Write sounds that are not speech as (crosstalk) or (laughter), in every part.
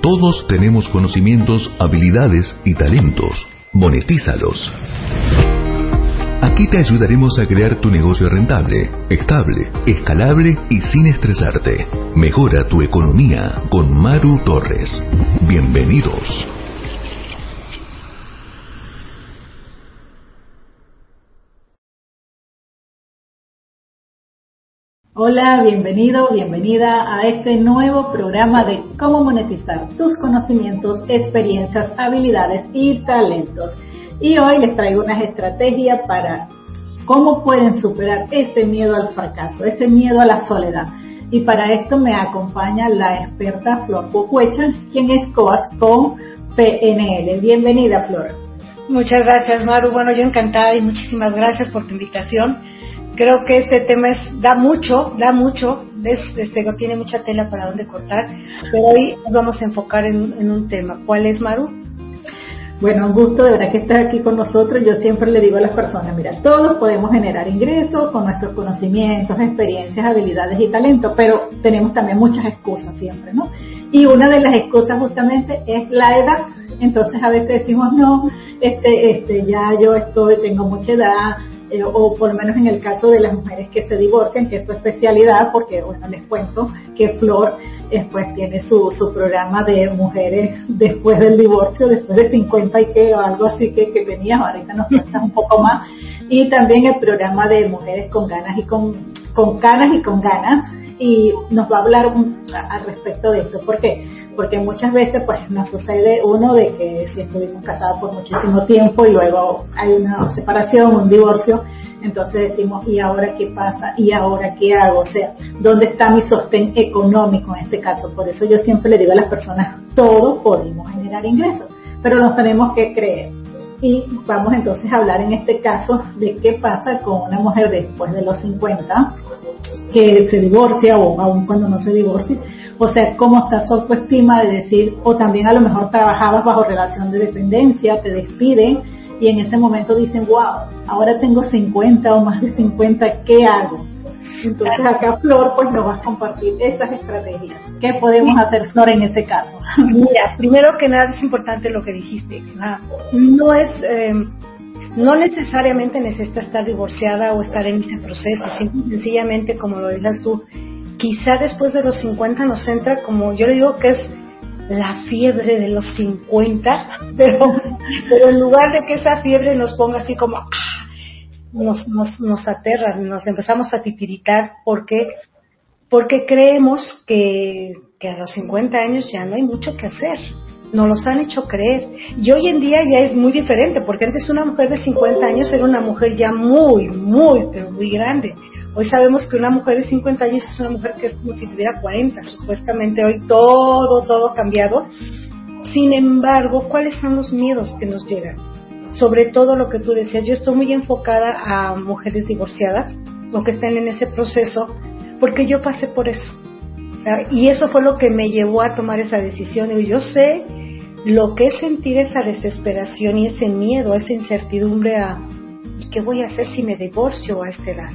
Todos tenemos conocimientos, habilidades y talentos. Monetízalos. Aquí te ayudaremos a crear tu negocio rentable, estable, escalable y sin estresarte. Mejora tu economía con Maru Torres. Bienvenidos. Hola, bienvenido, bienvenida a este nuevo programa de cómo monetizar tus conocimientos, experiencias, habilidades y talentos. Y hoy les traigo unas estrategias para cómo pueden superar ese miedo al fracaso, ese miedo a la soledad. Y para esto me acompaña la experta Flor Pocuecha, quien es coach con PNL. Bienvenida, Flor. Muchas gracias, Maru. Bueno, yo encantada y muchísimas gracias por tu invitación creo que este tema es, da mucho, da mucho, este, tiene mucha tela para donde cortar, pero hoy nos vamos a enfocar en, un tema. ¿Cuál es, Maru? Bueno, un gusto de verdad que estás aquí con nosotros. Yo siempre le digo a las personas, mira, todos podemos generar ingresos con nuestros conocimientos, experiencias, habilidades y talentos, pero tenemos también muchas excusas siempre, ¿no? Y una de las excusas justamente es la edad. Entonces a veces decimos, no, este, este, ya yo estoy, tengo mucha edad, eh, o por lo menos en el caso de las mujeres que se divorcian, que es su especialidad, porque bueno, les cuento que Flor eh, tiene su, su programa de mujeres después del divorcio, después de 50 y que o algo así que, que tenías, ahorita nos cuentas un poco más, y también el programa de mujeres con ganas y con, con canas y con ganas, y nos va a hablar al respecto de esto. ¿Por qué? Porque muchas veces pues nos sucede uno de que si estuvimos casados por muchísimo tiempo y luego hay una separación, un divorcio, entonces decimos, ¿y ahora qué pasa? ¿Y ahora qué hago? O sea, ¿dónde está mi sostén económico en este caso? Por eso yo siempre le digo a las personas, todos podemos generar ingresos, pero nos tenemos que creer. Y vamos entonces a hablar en este caso de qué pasa con una mujer después de los 50 que se divorcia o aún cuando no se divorcia, o sea, cómo está su autoestima de decir, o también a lo mejor trabajabas bajo relación de dependencia, te despiden y en ese momento dicen, wow, ahora tengo 50 o más de 50, ¿qué hago? Entonces acá Flor pues nos va a compartir esas estrategias. ¿Qué podemos hacer Flor en ese caso? Mira, primero que nada es importante lo que dijiste. No es... Eh, no necesariamente necesita estar divorciada o estar en ese proceso, sencillamente como lo dices tú, quizá después de los 50 nos entra como yo le digo que es la fiebre de los 50, (laughs) pero, pero en lugar de que esa fiebre nos ponga así como, ¡ah! nos, nos, nos aterra, nos empezamos a titiritar porque, porque creemos que, que a los 50 años ya no hay mucho que hacer nos los han hecho creer. Y hoy en día ya es muy diferente, porque antes una mujer de 50 años era una mujer ya muy, muy, pero muy grande. Hoy sabemos que una mujer de 50 años es una mujer que es como si tuviera 40. Supuestamente hoy todo, todo cambiado. Sin embargo, ¿cuáles son los miedos que nos llegan? Sobre todo lo que tú decías, yo estoy muy enfocada a mujeres divorciadas o que están en ese proceso, porque yo pasé por eso. Y eso fue lo que me llevó a tomar esa decisión. Y yo sé lo que es sentir esa desesperación y ese miedo, esa incertidumbre a qué voy a hacer si me divorcio a este edad?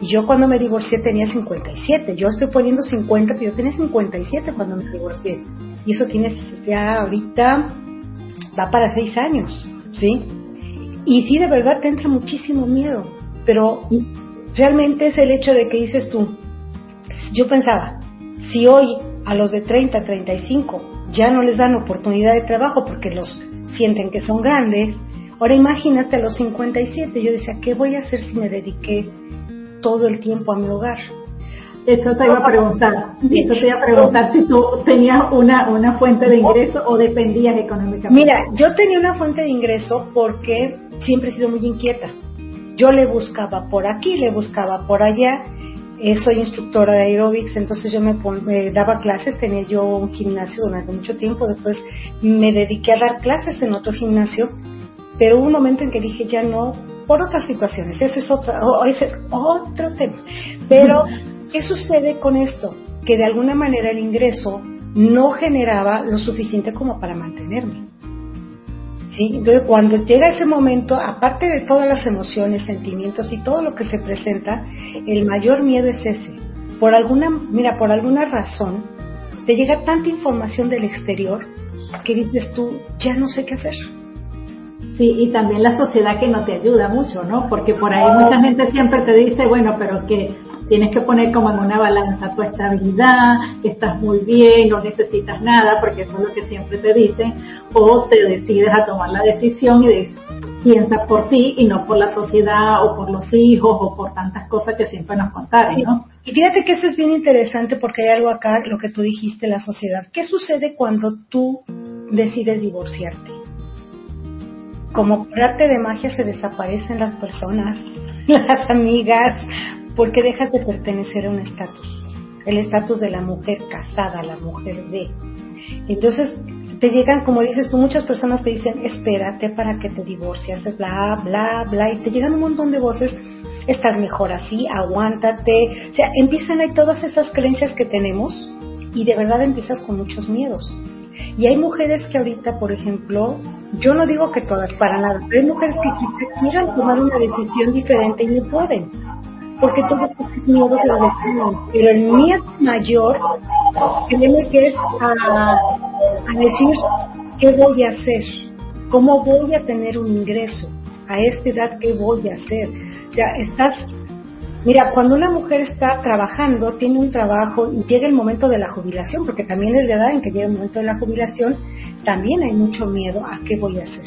Y yo cuando me divorcié tenía 57, yo estoy poniendo 50, pero yo tenía 57 cuando me divorcié. Y eso tiene ya ahorita, va para 6 años, ¿sí? Y sí, de verdad te entra muchísimo miedo, pero realmente es el hecho de que dices tú, yo pensaba, si hoy a los de 30, 35 ya no les dan oportunidad de trabajo porque los sienten que son grandes. Ahora imagínate a los 57, yo decía, ¿qué voy a hacer si me dediqué todo el tiempo a mi hogar? Eso te iba a preguntar. Eso te iba a preguntar si tú tenías una, una fuente de ingreso o dependías económicamente. Mira, yo tenía una fuente de ingreso porque siempre he sido muy inquieta. Yo le buscaba por aquí, le buscaba por allá eh, soy instructora de aerobics, entonces yo me, daba clases, tenía yo un gimnasio durante mucho tiempo, después me dediqué a dar clases en otro gimnasio, pero hubo un momento en que dije ya no, por otras situaciones, eso es, otra, ese es otro tema. Pero, ¿qué sucede con esto? Que de alguna manera el ingreso no generaba lo suficiente como para mantenerme. Entonces, cuando llega ese momento, aparte de todas las emociones, sentimientos y todo lo que se presenta, el mayor miedo es ese. Por alguna, mira, por alguna razón, te llega tanta información del exterior que dices tú, ya no sé qué hacer. Sí, y también la sociedad que no te ayuda mucho, ¿no? Porque por ahí mucha gente siempre te dice, bueno, pero que tienes que poner como en una balanza tu estabilidad, que estás muy bien, no necesitas nada, porque eso es lo que siempre te dicen, o te decides a tomar la decisión y dices, piensa por ti y no por la sociedad o por los hijos o por tantas cosas que siempre nos contaron, ¿no? Y fíjate que eso es bien interesante porque hay algo acá, lo que tú dijiste, la sociedad. ¿Qué sucede cuando tú decides divorciarte? Como por arte de magia se desaparecen las personas, (laughs) las amigas, porque dejas de pertenecer a un estatus, el estatus de la mujer casada, la mujer de. Entonces, te llegan, como dices tú, muchas personas te dicen, espérate para que te divorcias, bla, bla, bla, y te llegan un montón de voces, estás mejor así, aguántate. O sea, empiezan ahí todas esas creencias que tenemos y de verdad empiezas con muchos miedos. Y hay mujeres que ahorita, por ejemplo, yo no digo que todas, para nada, pero hay mujeres que quieran tomar una decisión diferente y no pueden porque todos estos miedos se definen. Pero el miedo mayor, créeme que es a, decir qué voy a hacer, cómo voy a tener un ingreso, a esta edad qué voy a hacer. O sea, estás Mira, cuando una mujer está trabajando, tiene un trabajo llega el momento de la jubilación, porque también es verdad en que llega el momento de la jubilación, también hay mucho miedo a qué voy a hacer.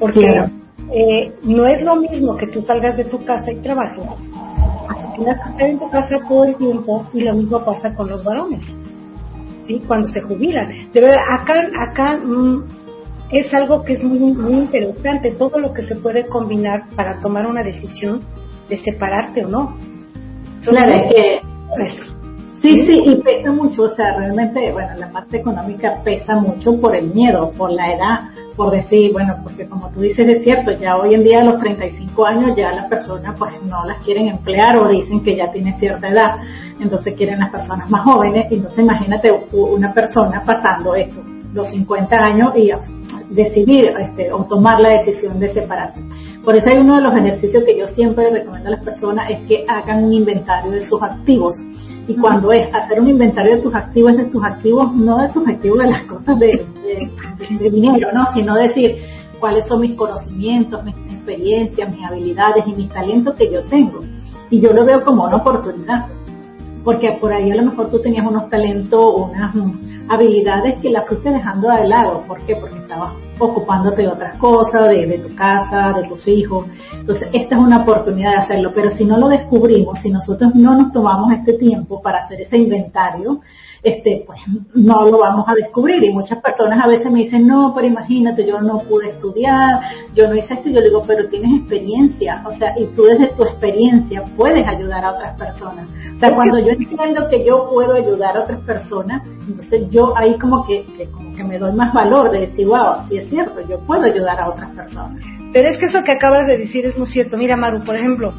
Porque eh, no es lo mismo que tú salgas de tu casa y trabajes, tengas que estar en tu casa todo el tiempo y lo mismo pasa con los varones, ¿sí? Cuando se jubilan. De verdad, acá, acá mm, es algo que es muy, muy interesante, todo lo que se puede combinar para tomar una decisión de separarte o no. claro, es que... Sí, sí, y pesa mucho, o sea, realmente, bueno, la parte económica pesa mucho por el miedo, por la edad, por decir, bueno, porque como tú dices es cierto, ya hoy en día a los 35 años ya las personas pues no las quieren emplear o dicen que ya tiene cierta edad, entonces quieren las personas más jóvenes, entonces imagínate una persona pasando esto, los 50 años y decidir este, o tomar la decisión de separarse. Por eso hay uno de los ejercicios que yo siempre recomiendo a las personas es que hagan un inventario de sus activos y cuando es hacer un inventario de tus activos, de tus activos, no de tus activos de las cosas de, dinero, ¿no? Sino decir cuáles son mis conocimientos, mis experiencias, mis habilidades y mis talentos que yo tengo. Y yo lo veo como una oportunidad. Porque por ahí a lo mejor tú tenías unos talentos, unas habilidades que las fuiste dejando de lado. ¿Por qué? Porque estabas ocupándote de otras cosas, de, tu casa, de tus hijos. Entonces, esta es una oportunidad de hacerlo, pero si no lo descubrimos, si nosotros no nos tomamos este tiempo para hacer ese inventario, este, pues no lo vamos a descubrir. Y muchas personas a veces me dicen, no, pero imagínate, yo no pude estudiar, yo no hice esto, y yo digo, pero tienes experiencia, o sea, y tú desde tu experiencia puedes ayudar a otras personas. O sea, cuando yo entiendo que yo puedo ayudar a otras personas, entonces yo ahí como que, como que me doy más valor de decir, wow, si es cierto, yo puedo ayudar a otras personas. Pero es que eso que acabas de decir es muy cierto. Mira, Maru, por ejemplo,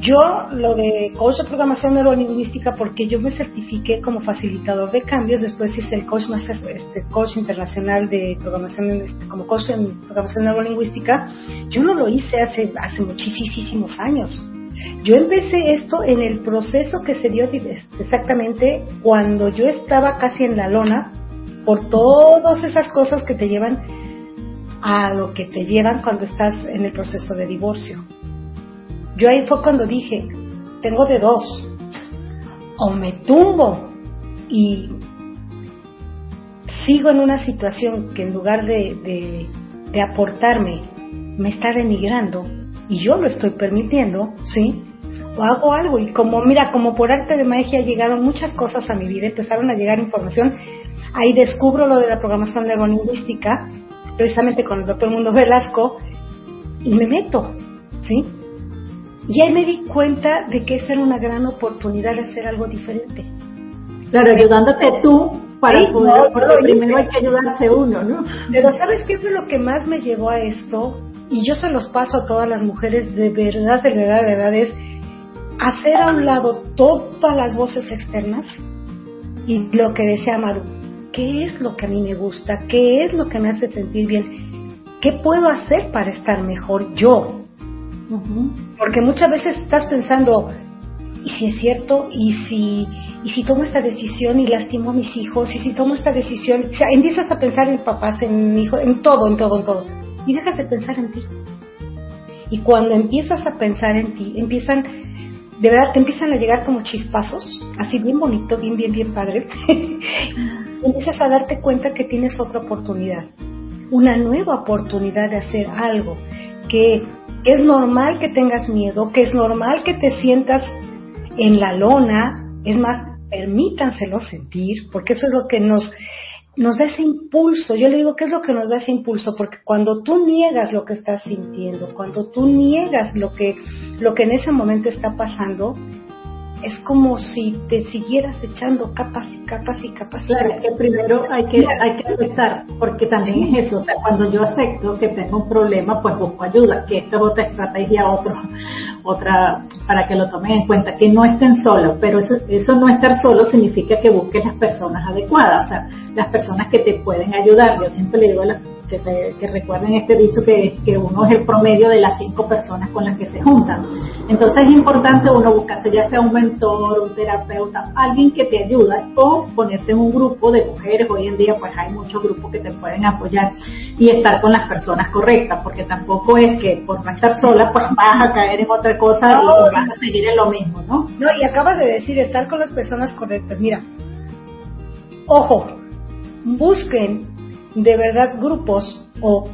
yo lo de coach de programación neurolingüística porque yo me certifiqué como facilitador de cambios, después hice el coach más este coach internacional de programación este, como coach en programación neurolingüística. Yo no lo hice hace hace muchísimos años. Yo empecé esto en el proceso que se dio este, exactamente cuando yo estaba casi en la lona por todas esas cosas que te llevan a lo que te llevan cuando estás en el proceso de divorcio. Yo ahí fue cuando dije, tengo de dos, o me tumbo y sigo en una situación que en lugar de, aportarme me está denigrando y yo lo estoy permitiendo, ¿sí? O hago algo y como, mira, como por arte de magia llegaron muchas cosas a mi vida, empezaron a llegar información, ahí descubro lo de la programación neurolingüística precisamente con el doctor Mundo Velasco, y me meto, ¿sí? Y ahí me di cuenta de que esa era una gran oportunidad de hacer algo diferente. Claro, ayudándote tú para poder, porque primero hay que ayudarse uno, ¿no? Pero ¿sabes qué fue lo que más me llevó a esto? Y yo se los paso a todas las mujeres de verdad, de verdad, de verdad, es hacer a un lado todas las voces externas y lo que decía Maru, qué es lo que a mí me gusta, qué es lo que me hace sentir bien, qué puedo hacer para estar mejor yo. Porque muchas veces estás pensando, ¿y si es cierto? ¿Y si, y si tomo esta decisión y lastimo a mis hijos, y si tomo esta decisión, o sea, empiezas a pensar en papás, en hijos, en todo, en todo, en todo, y dejas de pensar en ti. Y cuando empiezas a pensar en ti, empiezan, de verdad, te empiezan a llegar como chispazos, así bien bonito, bien, bien, bien padre. (laughs) empiezas a darte cuenta que tienes otra oportunidad, una nueva oportunidad de hacer algo, que es normal que tengas miedo, que es normal que te sientas en la lona, es más, permítanselo sentir, porque eso es lo que nos, nos da ese impulso. Yo le digo, ¿qué es lo que nos da ese impulso? Porque cuando tú niegas lo que estás sintiendo, cuando tú niegas lo que, lo que en ese momento está pasando, es como si te siguieras echando capas y capas y capas. Claro, que primero hay que, hay que aceptar, porque también es eso, o sea, cuando yo acepto que tengo un problema, pues busco ayuda, que esta es otra estrategia, otro, otra, para que lo tomen en cuenta, que no estén solos, pero eso, eso no estar solo significa que busques las personas adecuadas, o sea, las personas que te pueden ayudar. Yo siempre le digo a las que, recuerden este dicho que, que uno es el promedio de las cinco personas con las que se juntan. Entonces es importante uno buscarse ya sea un mentor, un terapeuta, alguien que te ayude o ponerte en un grupo de mujeres. Hoy en día pues hay muchos grupos que te pueden apoyar y estar con las personas correctas, porque tampoco es que por no estar sola (laughs) pues vas a caer en otra cosa y vas a seguir en lo mismo, ¿no? No, y acabas de decir estar con las personas correctas. Mira, ojo, busquen de verdad grupos o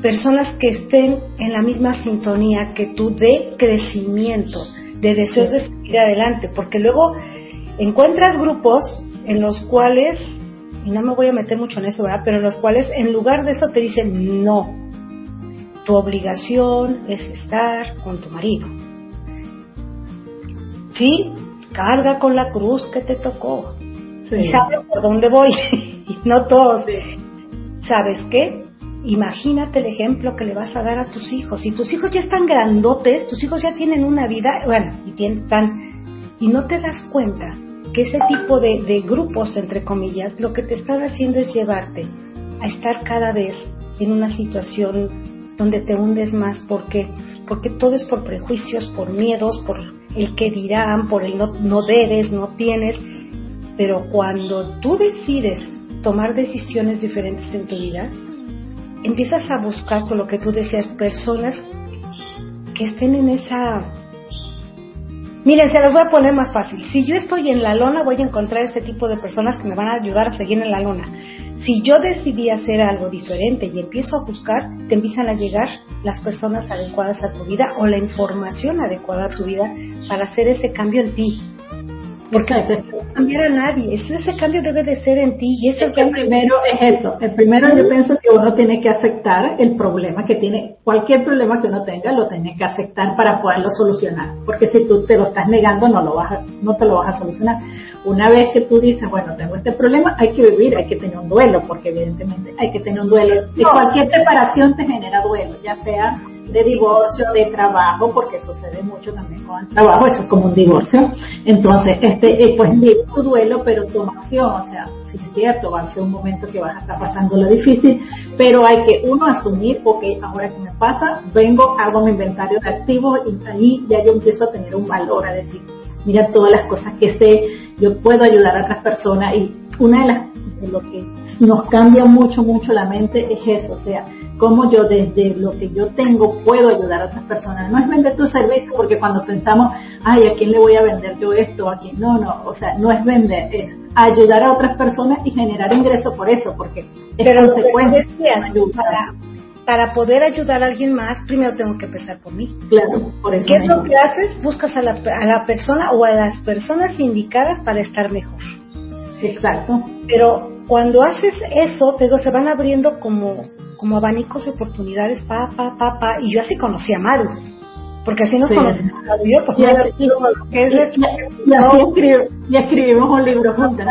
personas que estén en la misma sintonía que tú de crecimiento, de deseos de seguir adelante, porque luego encuentras grupos en los cuales, y no me voy a meter mucho en eso, ¿verdad? Pero en los cuales en lugar de eso te dicen, no, tu obligación es estar con tu marido. Sí, carga con la cruz que te tocó. Y sabes por dónde voy. (laughs) y no todos. ¿Sabes qué? Imagínate el ejemplo que le vas a dar a tus hijos. Si tus hijos ya están grandotes, tus hijos ya tienen una vida, bueno, y tienen, y no te das cuenta que ese tipo de, de grupos, entre comillas, lo que te están haciendo es llevarte a estar cada vez en una situación donde te hundes más. ¿Por qué? Porque todo es por prejuicios, por miedos, por el que dirán, por el no, no debes, no tienes. Pero cuando tú decides tomar decisiones diferentes en tu vida, empiezas a buscar, con lo que tú decías, personas que estén en esa... Miren, se las voy a poner más fácil. Si yo estoy en la lona, voy a encontrar ese tipo de personas que me van a ayudar a seguir en la lona. Si yo decidí hacer algo diferente y empiezo a buscar, te empiezan a llegar las personas adecuadas a tu vida o la información adecuada a tu vida para hacer ese cambio en ti. Porque no cambiar a nadie, ese, cambio debe de ser en ti y ese es el primero es eso. El primero yo pienso que uno tiene que aceptar el problema que tiene, cualquier problema que uno tenga lo tiene que aceptar para poderlo solucionar, porque si tú te lo estás negando no lo vas no te lo vas a solucionar. Una vez que tú dices, bueno, tengo este problema, hay que vivir, hay que tener un duelo, porque evidentemente hay que tener un duelo. Y cualquier separación te genera duelo, ya sea de divorcio, de trabajo, porque sucede mucho también con el trabajo, eso es como un divorcio. Entonces, este, eh, pues tu duelo, pero toma acción, o sea, sí es cierto, va a ser un momento que vas a estar pasando lo difícil, pero hay que uno asumir, ok, ahora que me pasa, vengo, hago mi inventario de activos y ahí ya yo empiezo a tener un valor, a decir, mira todas las cosas que sé, yo puedo ayudar a otras personas y una de las lo que nos cambia mucho, mucho la mente es eso, o sea, cómo yo desde lo que yo tengo puedo ayudar a otras personas. No es vender tu servicio porque cuando pensamos, ay, ¿a quién le voy a vender yo esto? ¿A quién? No, no, o sea, no es vender, es ayudar a otras personas y generar ingresos por eso, porque es Pero consecuencia. Para, para poder ayudar a alguien más, primero tengo que empezar por mí. Claro, por eso. ¿Qué es lo que haces? Buscas a la, a la persona o a las personas indicadas para estar mejor. Exacto. Pero cuando haces eso, te digo, se van abriendo como como abanicos de oportunidades, pa, pa, pa, pa, y yo así conocí a Maru, porque así nos conocimos, yo, pues, y, escribimos un libro juntas.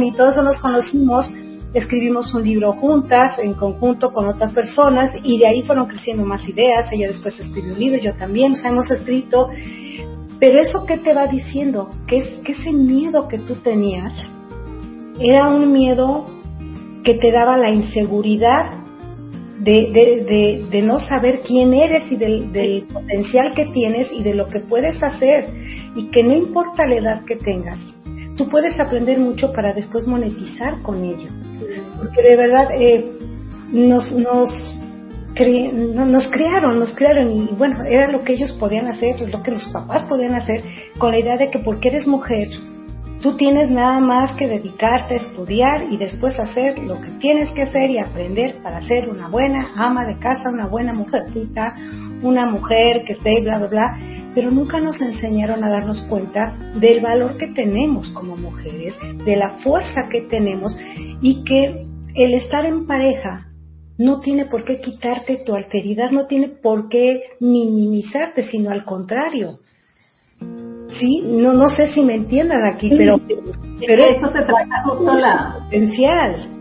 Y todos nos conocimos, escribimos un libro juntas, en conjunto con otras personas, y de ahí fueron creciendo más ideas, ella después escribió un libro, yo también, o hemos escrito, pero eso qué te va diciendo, que es que ese miedo que tú tenías era un miedo que te daba la inseguridad de, de, no saber quién eres y del, del, potencial que tienes y de lo que puedes hacer. Y que no importa la edad que tengas, tú puedes aprender mucho para después monetizar con ello. Porque de verdad eh, nos, nos, nos crearon, nos crearon. Y bueno, era lo que ellos podían hacer, es lo que los papás podían hacer, con la idea de que porque eres mujer, tú tienes nada más que dedicarte a estudiar y después hacer lo que tienes que hacer y aprender para ser una buena ama de casa, una buena mujercita, una mujer que esté bla, bla, bla pero nunca nos enseñaron a darnos cuenta del valor que tenemos como mujeres, de la fuerza que tenemos y que el estar en pareja no tiene por qué quitarte tu alteridad, no tiene por qué minimizarte, sino al contrario. Sí, no, no sé si me entiendan aquí, pero, pero eso se trata justo la potencial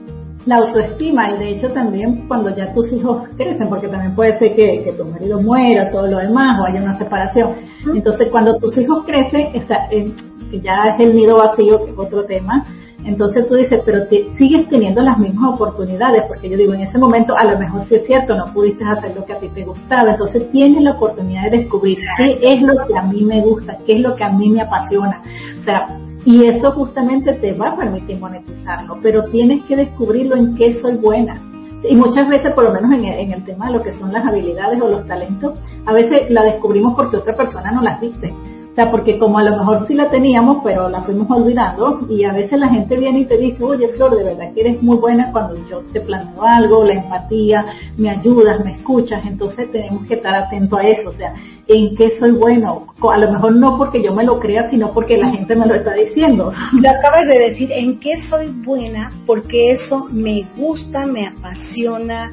la autoestima y de hecho también cuando ya tus hijos (laughs) crecen, porque también puede ser que, tu marido muera, todo lo demás, o haya una separación. Entonces cuando tus hijos crecen, esa, eh, que ya es el nido vacío, que es otro tema, entonces tú dices, pero sigues teniendo las mismas oportunidades, porque yo digo, en ese momento a lo mejor sí es cierto, no pudiste hacer lo que a ti te gustaba, entonces tienes la oportunidad de descubrir qué es lo que a mí me gusta, qué es lo que a mí me apasiona. O sea, y eso justamente te va a permitir monetizarlo, pero tienes que descubrirlo en qué soy buena. Y muchas veces, por lo menos en el, en el tema de lo que son las habilidades o los talentos, a veces la descubrimos porque otra persona nos las dice sea, porque como a lo mejor sí la teníamos, pero la fuimos olvidando y a veces la gente viene y te dice, oye Flor, de verdad que eres muy buena cuando yo te planteo algo, la empatía, me ayudas, me escuchas, entonces tenemos que estar atentos a eso, o sea, en qué soy bueno, a lo mejor no porque yo me lo crea, sino porque la gente me lo está diciendo. (laughs) Lo acabas de decir, en qué soy buena, porque eso me gusta, me apasiona.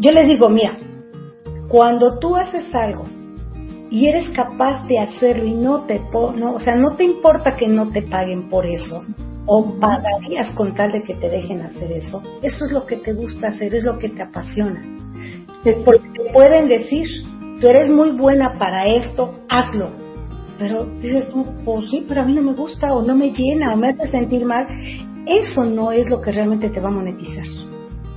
Yo les digo, mira, cuando tú haces algo y eres capaz de hacerlo y no te, no, o sea, no te importa que no te paguen por eso, o pagarías con tal de que te dejen hacer eso, eso es lo que te gusta hacer, es lo que te apasiona. Porque te pueden decir, tú eres muy buena para esto, hazlo. Pero dices tú, pues sí, pero a mí no me gusta, o no me llena, o me hace sentir mal. Eso no es lo que realmente te va a monetizar.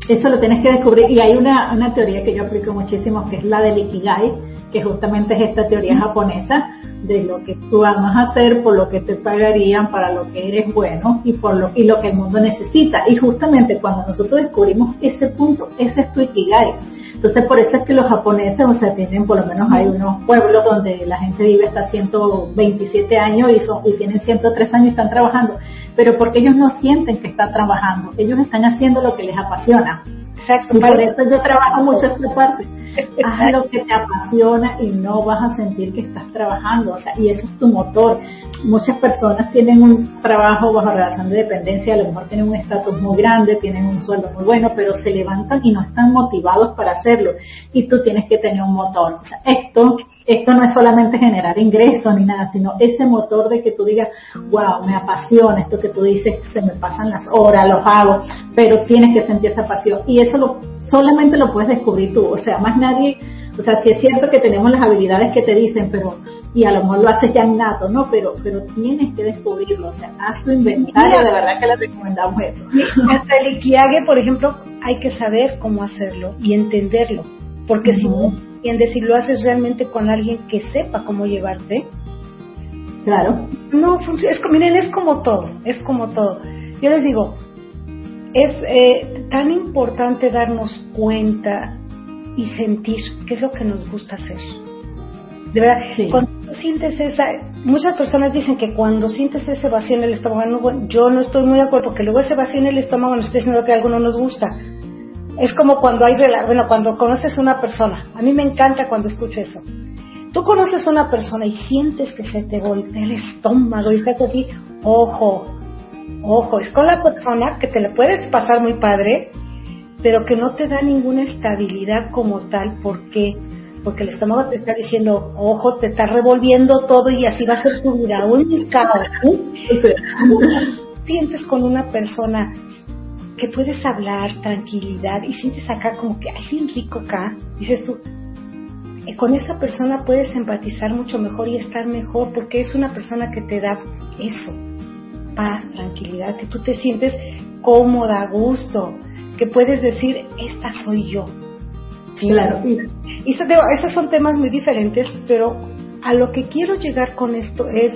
Eso lo tienes que descubrir. Y hay una, una teoría que yo aplico muchísimo, que es la del Ikigai, que justamente es esta teoría japonesa de lo que tú vas a hacer por lo que te pagarían para lo que eres bueno y por lo y lo que el mundo necesita. Y justamente cuando nosotros descubrimos ese punto ese es tu ikigai. Entonces por eso es que los japoneses o sea tienen por lo menos hay unos pueblos donde la gente vive hasta 127 años y son y tienen 103 años y están trabajando. Pero porque ellos no sienten que están trabajando ellos están haciendo lo que les apasiona. Exacto. Y por eso yo trabajo mucho esta parte haz lo que te apasiona y no vas a sentir que estás trabajando, o sea, y eso es tu motor. Muchas personas tienen un trabajo bajo relación de dependencia, a lo mejor tienen un estatus muy grande, tienen un sueldo muy bueno, pero se levantan y no están motivados para hacerlo. Y tú tienes que tener un motor. O sea, esto, esto no es solamente generar ingresos ni nada, sino ese motor de que tú digas, wow, me apasiona esto que tú dices, se me pasan las horas, los hago, pero tienes que sentir esa pasión. Y eso lo solamente lo puedes descubrir tú, o sea, más nadie, o sea, sí es cierto que tenemos las habilidades que te dicen, pero, y a lo mejor lo haces ya nato, ¿no? Pero, pero tienes que descubrirlo, o sea, haz tu inventario, de verdad que le recomendamos eso. Hasta el Ikiage, por ejemplo, hay que saber cómo hacerlo y entenderlo, porque si no entiendes si lo haces realmente con alguien que sepa cómo llevarte, Claro. No funciona. Es, miren, es como todo, es como todo. Yo les digo, es eh, tan importante darnos cuenta y sentir qué es lo que nos gusta hacer. De verdad, cuando sientes esa, muchas personas dicen que cuando sientes ese vacío en el estómago, yo no estoy muy de acuerdo porque luego ese vacío en el estómago nos está diciendo que algo no nos gusta. Es como cuando hay, bueno, cuando conoces a una persona. A mí me encanta cuando escucho eso. Tú conoces a una persona y sientes que se te golpea el estómago y estás así, ojo, Ojo, es con la persona que te le puedes pasar muy padre, pero que no te da ninguna estabilidad como tal. ¿Por qué? Porque el estómago te está diciendo, ojo, te está revolviendo todo y así va a ser tu vida, un caos. Sientes con una persona que puedes hablar, tranquilidad, y sientes acá como que hay bien rico acá, dices tú, con esa persona puedes empatizar mucho mejor y estar mejor porque es una persona que te da eso, paz, tranquilidad, que tú te sientes cómoda, a gusto, que puedes decir, esta soy yo. Claro. Y esos son temas muy diferentes, pero a lo que quiero llegar con esto es,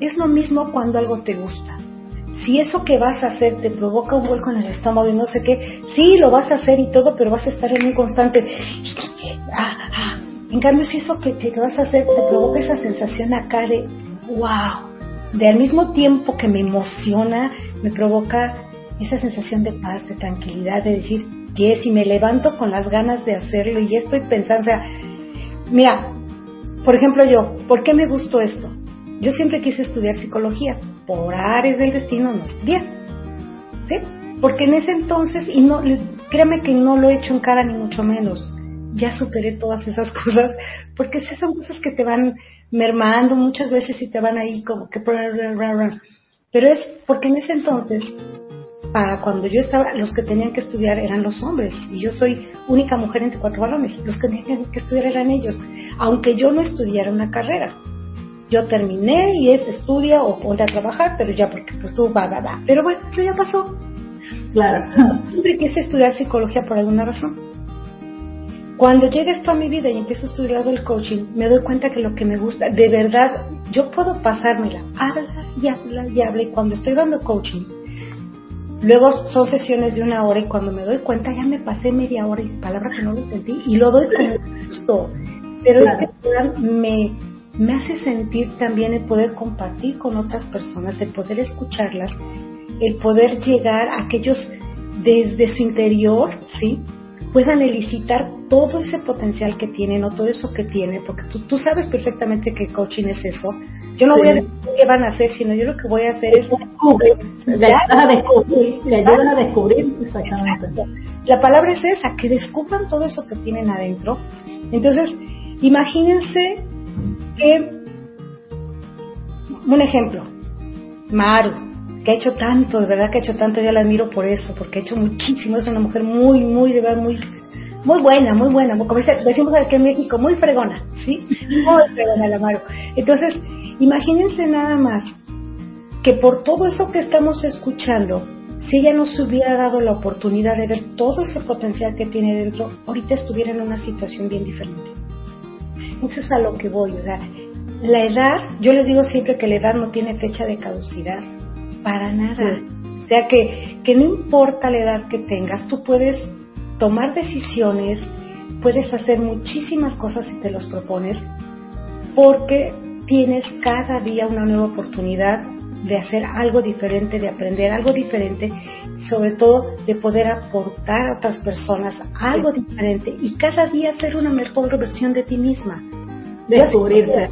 es lo mismo cuando algo te gusta. si eso que vas a hacer te provoca un vuelco en el estómago y no sé qué, sí, lo vas a hacer y todo, pero vas a estar en un constante. Ah, ah. En cambio, si eso que te vas a hacer te provoca esa sensación acá de wow, de al mismo tiempo que me emociona, me provoca esa sensación de paz, de tranquilidad, de decir, yes, y me levanto con las ganas de hacerlo y estoy pensando, o sea, mira, por ejemplo yo, ¿por qué me gustó esto? Yo siempre quise estudiar psicología, por áreas del destino no estudié, ¿sí? Porque en ese entonces, y no, créame que no lo he hecho en cara ni mucho menos, ya superé todas esas (laughs) cosas, porque esas son cosas que te van mermando muchas veces y te van ahí como que... Pero es porque en ese entonces, para cuando yo estaba, los que tenían que estudiar eran los hombres, y yo soy única mujer entre cuatro varones, los que tenían que estudiar eran ellos, aunque yo no estudiara una carrera. Yo terminé y es estudia o ponte a trabajar, pero ya porque pues tú va, va, va. Pero bueno, eso ya pasó. Claro. (laughs) Siempre quise estudiar psicología por alguna razón. Cuando llega esto a mi vida y empiezo a estudiar el coaching, me doy cuenta que lo que me gusta, de verdad, yo puedo pasármela, habla y habla y habla, y cuando estoy dando coaching, luego son sesiones de una hora y cuando me doy cuenta ya me pasé media hora y palabra que no lo sentí y lo doy como gusto. Pero es que me, me hace sentir también el poder compartir con otras personas, el poder escucharlas, el poder llegar a aquellos desde su interior, ¿sí? Puedan elicitar todo ese potencial que tienen o todo eso que tienen, porque tú, tú sabes perfectamente que coaching es eso. Yo no voy a decir qué van a hacer, sino yo lo que voy a hacer es... Le ayudan a descubrir, le ayudan a descubrir, exactamente. La palabra es esa, que descubran todo eso que tienen adentro. Entonces, imagínense que, un ejemplo, Maru, que ha hecho tanto, de verdad que ha hecho tanto, yo la admiro por eso, porque ha hecho muchísimo, es una mujer muy, muy, de verdad, muy, muy buena, muy buena, como decimos aquí en México, muy fregona, ¿sí? Muy fregona la Maru. Entonces, imagínense nada más que por todo eso que estamos escuchando, si ella nos hubiera dado la oportunidad de ver todo ese potencial que tiene dentro, ahorita estuviera en una situación bien diferente. Eso es a lo que voy, o sea, la edad, yo les digo siempre que la edad no tiene fecha de caducidad para nada. O sea que, que no importa la edad que tengas, tú puedes tomar decisiones, puedes hacer muchísimas cosas si te los propones, porque tienes cada día una nueva oportunidad de hacer algo diferente, de aprender algo diferente, sobre todo de poder aportar a otras personas algo diferente y cada día ser una mejor versión de ti misma. Descubrirse.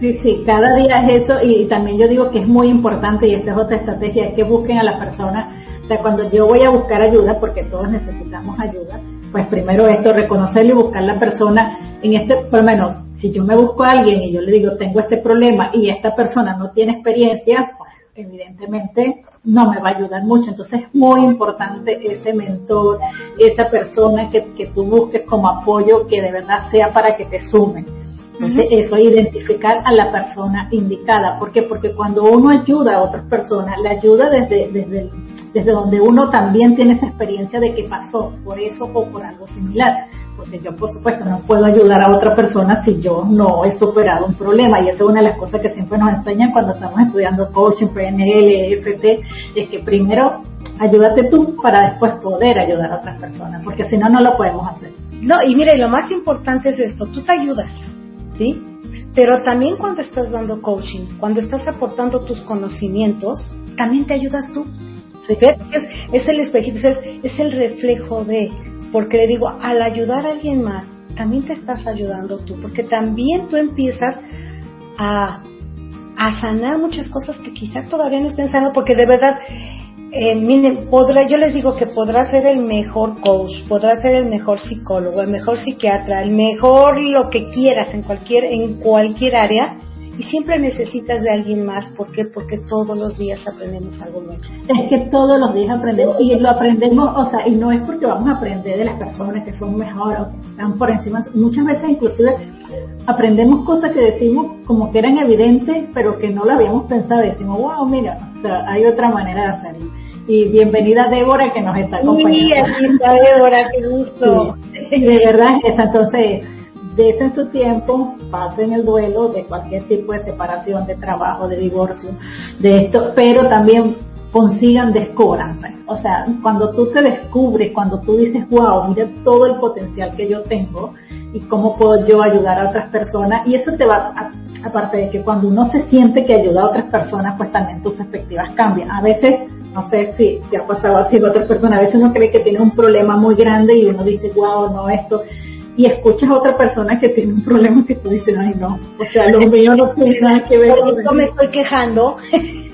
Sí, sí, cada día es eso y también yo digo que es muy importante y esta es otra estrategia, es que busquen a las personas, o sea, cuando yo voy a buscar ayuda, porque todos necesitamos ayuda, pues primero esto, reconocerlo y buscar la persona en este, por lo menos, si yo me busco a alguien y yo le digo, tengo este problema y esta persona no tiene experiencia, pues evidentemente no me va a ayudar mucho. Entonces es muy importante ese mentor, esa persona que, que tú busques como apoyo que de verdad sea para que te sumen entonces, eso, identificar a la persona indicada. ¿Por qué? Porque cuando uno ayuda a otras personas, le ayuda desde, desde, desde donde uno también tiene esa experiencia de que pasó por eso o por algo similar. Porque yo, por supuesto, no puedo ayudar a otra persona si yo no he superado un problema. Y esa es una de las cosas que siempre nos enseñan cuando estamos estudiando coaching, PNL, EFT, es que primero ayúdate tú para después poder ayudar a otras personas, porque si no, no lo podemos hacer. No, y mire, lo más importante es esto, tú te ayudas, ¿sí? Pero también cuando estás dando coaching, cuando estás aportando tus conocimientos, también te ayudas tú. Es, el espejito, es, es el reflejo de, porque le digo, al ayudar a alguien más, también te estás ayudando tú, porque también tú empiezas a, a sanar muchas cosas que quizá todavía no estén sanadas, porque de verdad eh, miren, podrá, yo les digo que podrá ser el mejor coach, podrá ser el mejor psicólogo, el mejor psiquiatra, el mejor lo que quieras en cualquier, en cualquier área, y siempre necesitas de alguien más. ¿Por qué? Porque todos los días aprendemos algo nuevo. Es que todos los días aprendemos y lo aprendemos, o sea, y no es porque vamos a aprender de las personas que son mejores o que están por encima. Muchas veces inclusive aprendemos cosas que decimos como que eran evidentes, pero que no lo habíamos pensado. Decimos, wow, mira, sea, hay otra manera de hacerlo y bienvenida Débora que nos está acompañando. Sí, aquí está Débora, qué gusto. de verdad es entonces desen su tiempo, pasen el duelo de cualquier tipo de separación, de trabajo, de divorcio, de esto, pero también consigan, descóbranse. O sea, cuando tú te descubres, cuando tú dices, wow, mira todo el potencial que yo tengo y cómo puedo yo ayudar a otras personas. Y eso te va, aparte de que cuando uno se siente que ayuda a otras personas, pues también tus perspectivas cambian. A veces, no sé si te ha pasado así a otras personas, a veces uno cree que tiene un problema muy grande y uno dice, wow, no, esto y escuchas a otra persona que tiene un problema que tú dices, ay no, o sea, lo (laughs) mío no tiene nada que ver con eso. me estoy quejando. (laughs)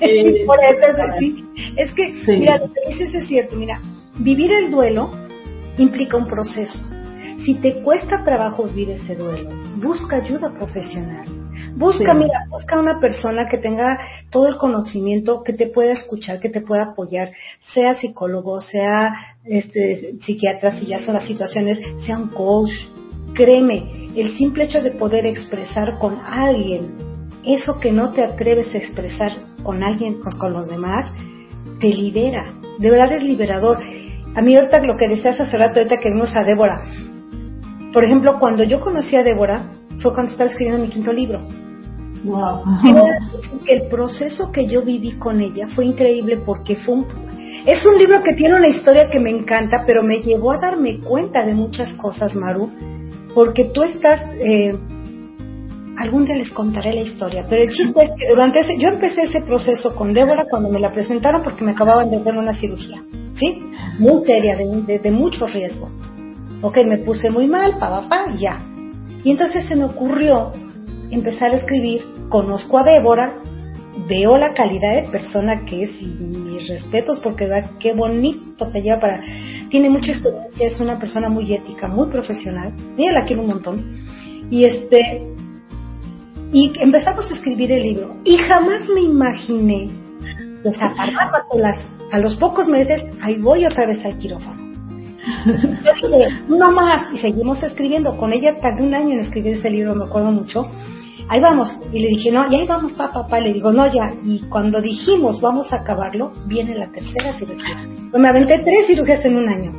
(laughs) Por eso, Es que, mira, lo que dices es cierto, mira, vivir el duelo implica un proceso. Si te cuesta trabajo vivir ese duelo, busca ayuda profesional. Busca, mira, busca una persona que tenga todo el conocimiento, que te pueda escuchar, que te pueda apoyar, sea psicólogo, sea este, psiquiatra, si ya son las situaciones, sea un coach. Créeme, el simple hecho de poder expresar con alguien eso que no te atreves a expresar con alguien, con, los demás, te libera. De verdad es liberador. A mí ahorita lo que decías hace rato, ahorita que vimos a Débora. Por ejemplo, cuando yo conocí a Débora, fue cuando estaba escribiendo mi quinto libro. Wow. (laughs) el proceso que yo viví con ella fue increíble porque fue un, es un libro que tiene una historia que me encanta, pero me llevó a darme cuenta de muchas cosas, Maru, porque tú estás, eh, algún día les contaré la historia, pero el chiste es que durante ese, yo empecé ese proceso con Débora cuando me la presentaron porque me acababan de hacer una cirugía, ¿sí? Muy seria, de, de, mucho riesgo. Ok, me puse muy mal, pa, pa, pa, y ya. Y entonces se me ocurrió empezar a escribir, conozco a Débora, veo la calidad de persona que es y mis respetos porque qué bonito te lleva para... Tiene mucha experiencia, es una persona muy ética, muy profesional, y la quiero un montón. Y este... Y empezamos a escribir el libro y jamás me imaginé, o sea, a los pocos meses, ahí voy otra vez al quirófano. (laughs) Yo dije, no más, y seguimos escribiendo. Con ella tardé un año en escribir ese libro, me acuerdo mucho ahí vamos. Y le dije, no, y ahí vamos, papá, papá. Le digo, no, ya. Y cuando dijimos, vamos a acabarlo, viene la tercera cirugía. Pues me aventé tres cirugías en un año.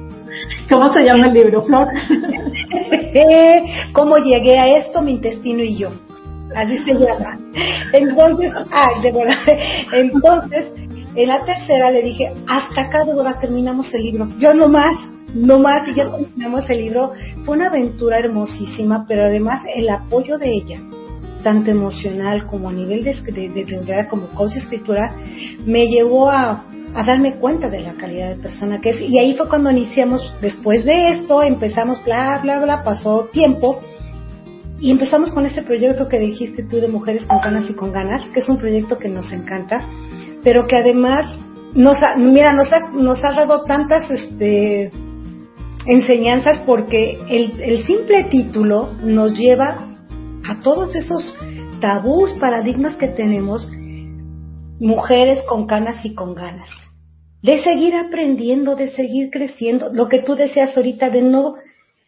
¿Cómo se llama el libro, Flor? (laughs) ¿Cómo llegué a esto, mi intestino y yo? Así se llama. Entonces, ay, de verdad. Entonces, en la tercera le dije, hasta acá de verdad terminamos el libro. Yo no más, no más, y ya terminamos el libro. Fue una aventura hermosísima, pero además el apoyo de ella tanto emocional como a nivel de, de, como coach de escritura, me llevó a, a, darme cuenta de la calidad de persona que es. Y ahí fue cuando iniciamos, después de esto, empezamos, bla, bla, bla, pasó tiempo. Y empezamos con este proyecto que dijiste tú de Mujeres con ganas y con ganas, que es un proyecto que nos encanta, pero que además nos ha, mira, nos ha, nos ha dado tantas este, enseñanzas porque el, el simple título nos lleva a todos esos tabús, paradigmas que tenemos, mujeres con canas y con ganas. De seguir aprendiendo, de seguir creciendo. Lo que tú deseas ahorita de no,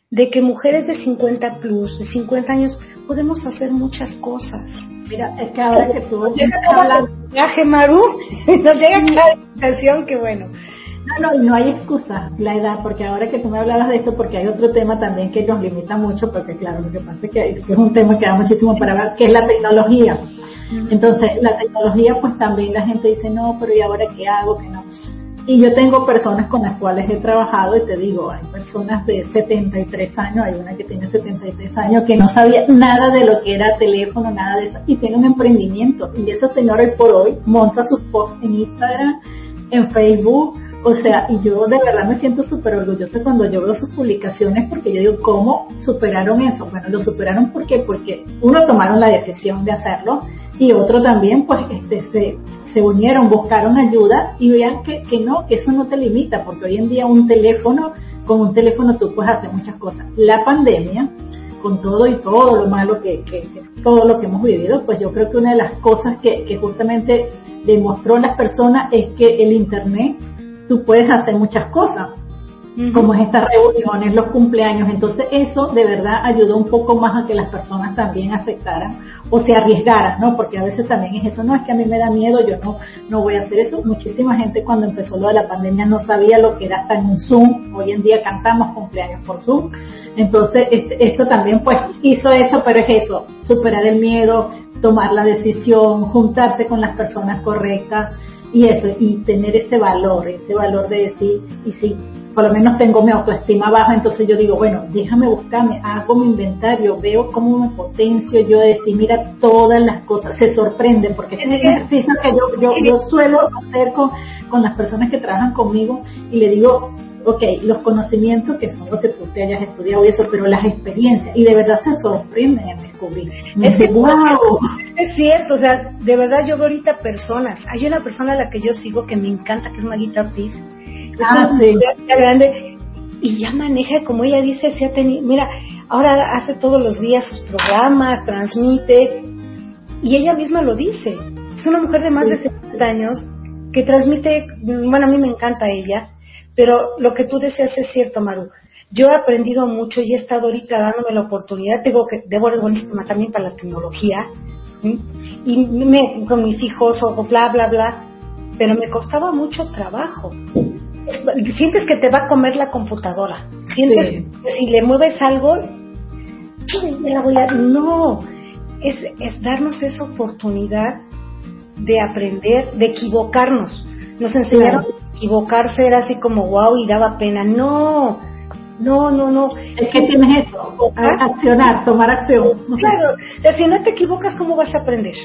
de que mujeres de 50 plus, de 50 años, podemos hacer muchas cosas. Mira, es que ahora que tú. Viaje, Maru, (laughs) nos llega clarificación que bueno. No, no, y no hay excusa la edad, porque ahora que tú me hablabas de esto, porque hay otro tema también que nos limita mucho, porque claro, lo que pasa es que es un tema que da muchísimo para ver, que es la tecnología. Entonces, la tecnología, pues también la gente dice, no, pero ¿y ahora qué hago? Que no. Y yo tengo personas con las cuales he trabajado y te digo, hay personas de 73 años, hay una que tiene 73 años que no sabía nada de lo que era teléfono, nada de eso, y tiene un emprendimiento. Y esa señora hoy por hoy monta sus posts en Instagram, en Facebook, o sea, y yo de verdad me siento súper orgullosa cuando yo veo sus publicaciones porque yo digo, ¿cómo superaron eso? Bueno, lo superaron porque porque uno tomaron la decisión de hacerlo y otro también pues este se, se unieron, buscaron ayuda y vean que, que no, que eso no te limita, porque hoy en día un teléfono, con un teléfono tú puedes hacer muchas cosas. La pandemia, con todo y todo lo malo que, que, todo lo que hemos vivido, pues yo creo que una de las cosas que, que justamente demostró las personas es que el internet tú puedes hacer muchas cosas, como es estas reuniones, los cumpleaños. Entonces eso de verdad ayudó un poco más a que las personas también aceptaran o se arriesgaran, ¿no? Porque a veces también es eso, no es que a mí me da miedo, yo no, no voy a hacer eso. Muchísima gente cuando empezó lo de la pandemia no sabía lo que era estar en un Zoom. Hoy en día cantamos cumpleaños por Zoom. Entonces este, esto también pues hizo eso, pero es eso, superar el miedo, tomar la decisión, juntarse con las personas correctas y eso, y tener ese valor, ese valor de decir, y si por lo menos tengo mi autoestima baja, entonces yo digo, bueno, déjame buscarme, hago mi inventario, veo cómo me potencio yo decir, mira todas las cosas, se sorprende porque es un ejercicio que yo, yo, yo suelo hacer con, con las personas que trabajan conmigo y le digo, ok, los conocimientos que son los que tú te hayas estudiado y eso, pero las experiencias, y de verdad se sorprenden en descubrir. Es, wow. es cierto, o sea, de verdad yo veo ahorita personas, hay una persona a la que yo sigo que me encanta, que es Maguita Ortiz, es ah, una sí. grande, y ya maneja, como ella dice, se ha tenido, mira, ahora hace todos los días sus programas, transmite, y ella misma lo dice, es una mujer de más de 70 años que transmite, bueno, a mí me encanta ella, pero lo que tú decías es cierto, Maru. Yo he aprendido mucho y he estado ahorita dándome la oportunidad. Tengo que, Debo es buenísima también para la tecnología. Y me, con mis hijos o bla, bla, bla. Pero me costaba mucho trabajo. Sientes que te va a comer la computadora. Sientes que si le mueves algo, la voy a... No, es, es darnos esa oportunidad de aprender, de equivocarnos. Nos enseñaron equivocarse era así como wow y daba pena. No, no, no, no. Es que tienes eso, accionar, tomar acción. Claro, si no te equivocas, ¿cómo vas a aprender?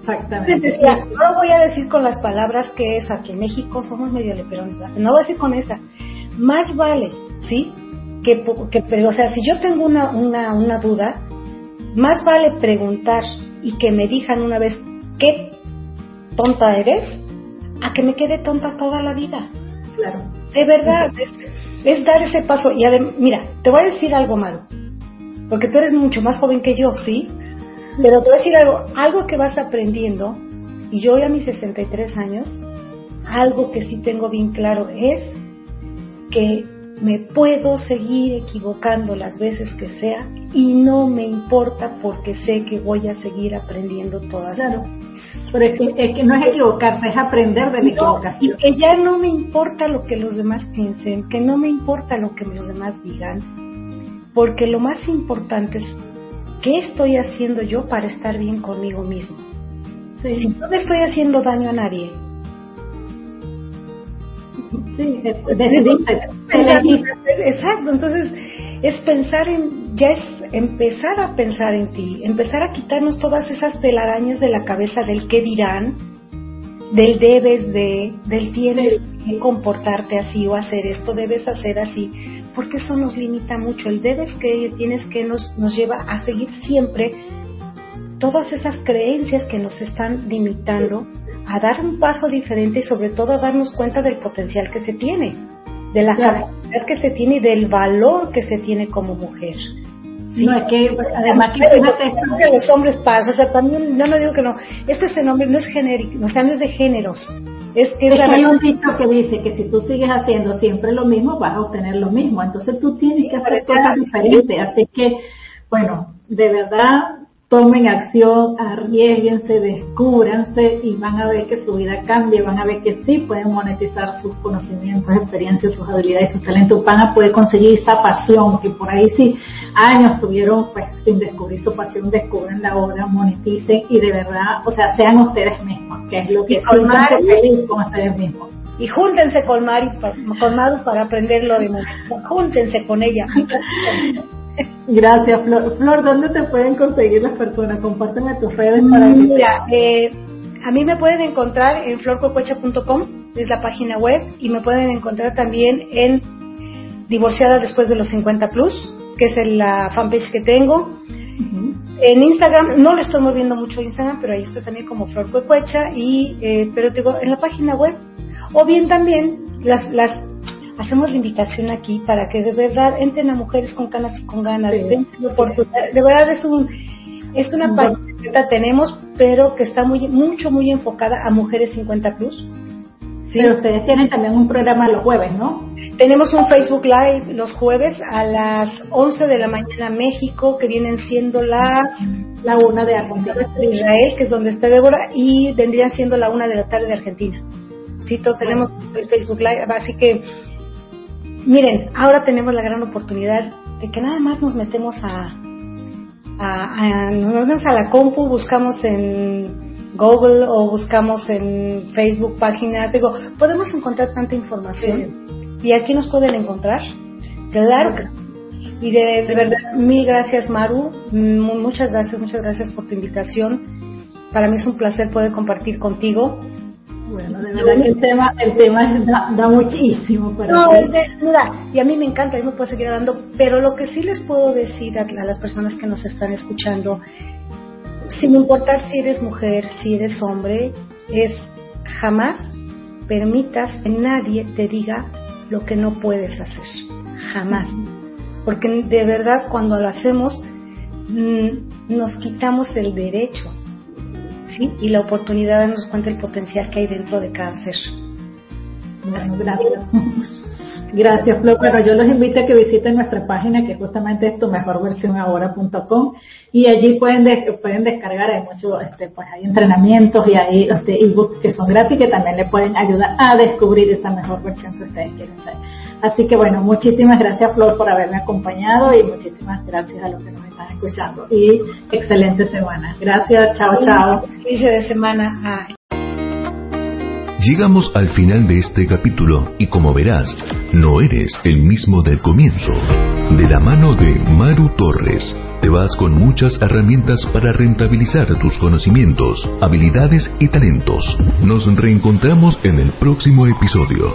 Exactamente. no voy a decir con las palabras que es aquí en México somos medio leperones, no voy a decir con esa. Más vale, ¿sí? Que, que, pero, o sea, si yo tengo una, una, una duda, más vale preguntar y que me digan una vez qué tonta eres a que me quede tonta toda la vida. Claro. De verdad, es, dar ese paso. Y mira, te voy a decir algo malo, porque tú eres mucho más joven que yo, ¿sí? Pero te voy a decir algo, algo que vas aprendiendo, y yo ya a mis 63 años, algo que sí tengo bien claro es que me puedo seguir equivocando las veces que sea y no me importa porque sé que voy a seguir aprendiendo todas claro. Pero es que, no es equivocarse, es aprender de la equivocación. Y que ya no me importa lo que los demás piensen, que no me importa lo que los demás digan, porque lo más importante es qué estoy haciendo yo para estar bien conmigo mismo. Si no le estoy haciendo daño a nadie. Sí, Exacto, entonces es pensar en, ya es empezar a pensar en ti, empezar a quitarnos todas esas telarañas de la cabeza del qué dirán, del debes de, del tienes que comportarte así o hacer esto, debes hacer así, porque eso nos limita mucho. El debes que tienes que nos, nos lleva a seguir siempre todas esas creencias que nos están limitando a dar un paso diferente y sobre todo a darnos cuenta del potencial que se tiene, de la capacidad que se tiene y del valor que se tiene como mujer. No, es que además que fíjate. los hombres pasan, o sea, también, yo no digo que no, este nombre no es genérico, o sea, no es de géneros. Es que, es hay un dicho que dice que si tú sigues haciendo siempre lo mismo, vas a obtener lo mismo. Entonces tú tienes que hacer cosas diferentes. Así que, bueno, de verdad, tomen acción, arriesguense, descúbranse y van a ver que su vida cambia, van a ver que sí pueden monetizar sus conocimientos, experiencias, sus habilidades, sus talentos, van a poder conseguir esa pasión que por ahí sí años tuvieron pues sin descubrir su pasión, descubren la obra, moneticen y de verdad, o sea, sean ustedes mismos, que es lo que colmar feliz con ustedes mismos. Y júntense con Mari, con Maru para aprender lo de música. Júntense con ella. (laughs) Gracias, Flor. Flor, ¿dónde te pueden conseguir las personas? Compárteme tus redes para que Mira, eh, a mí me pueden encontrar en florcococha.com, es la página web, y me pueden encontrar también en Divorciada después de los 50 plus, que es la fanpage que tengo. En Instagram, no le estoy moviendo mucho Instagram, pero ahí estoy también como Flor y, eh, pero digo, en la página web. O bien también las, las hacemos la invitación aquí para que de verdad entren a mujeres con canas y con ganas. De, verdad es un es una página que tenemos, pero que está muy mucho muy enfocada a mujeres 50 plus. Sí. Pero ustedes tienen también un programa los jueves, ¿no? Tenemos un Facebook Live los jueves a las 11 de la mañana México, que vienen siendo las la una de Argentina. De Israel, que es donde está Débora, y vendrían siendo la una de la tarde de Argentina. Sí, todos tenemos el Facebook Live, así que miren, ahora tenemos la gran oportunidad de que nada más nos metemos a, a, nos metemos a la compu, buscamos en Google o buscamos en Facebook página, digo, podemos encontrar tanta información. ¿Y aquí nos pueden encontrar? Claro Y de, verdad, mil gracias Maru, muchas gracias, muchas gracias por tu invitación. Para mí es un placer poder compartir contigo. Bueno, de verdad que el tema, el tema da, muchísimo para No, mira, y a mí me encanta, y me puedo seguir hablando, pero lo que sí les puedo decir a, a las personas que nos están escuchando sin importar si eres mujer, si eres hombre, es jamás permitas que nadie te diga lo que no puedes hacer. Jamás. Porque de verdad cuando lo hacemos mm, nos quitamos el derecho ¿sí? y la oportunidad de darnos cuenta del potencial que hay dentro de cada ser. gracias. Gracias, Flo. Bueno, yo los invito a que visiten nuestra página, que justamente es tu mejor versión ahora.com, y allí pueden, pueden descargar, hay mucho, este, pues hay entrenamientos y hay este, ebooks que son gratis que también le pueden ayudar a descubrir esa mejor versión que ustedes quieren ser. Así que bueno, muchísimas gracias, Flor, por haberme acompañado y muchísimas gracias a los que nos están escuchando. Y excelente semana. Gracias, chao, chao. Inicio de semana. Llegamos al final de este capítulo y como verás, no eres el mismo del comienzo. De la mano de Maru Torres, te vas con muchas herramientas para rentabilizar tus conocimientos, habilidades y talentos. Nos reencontramos en el próximo episodio.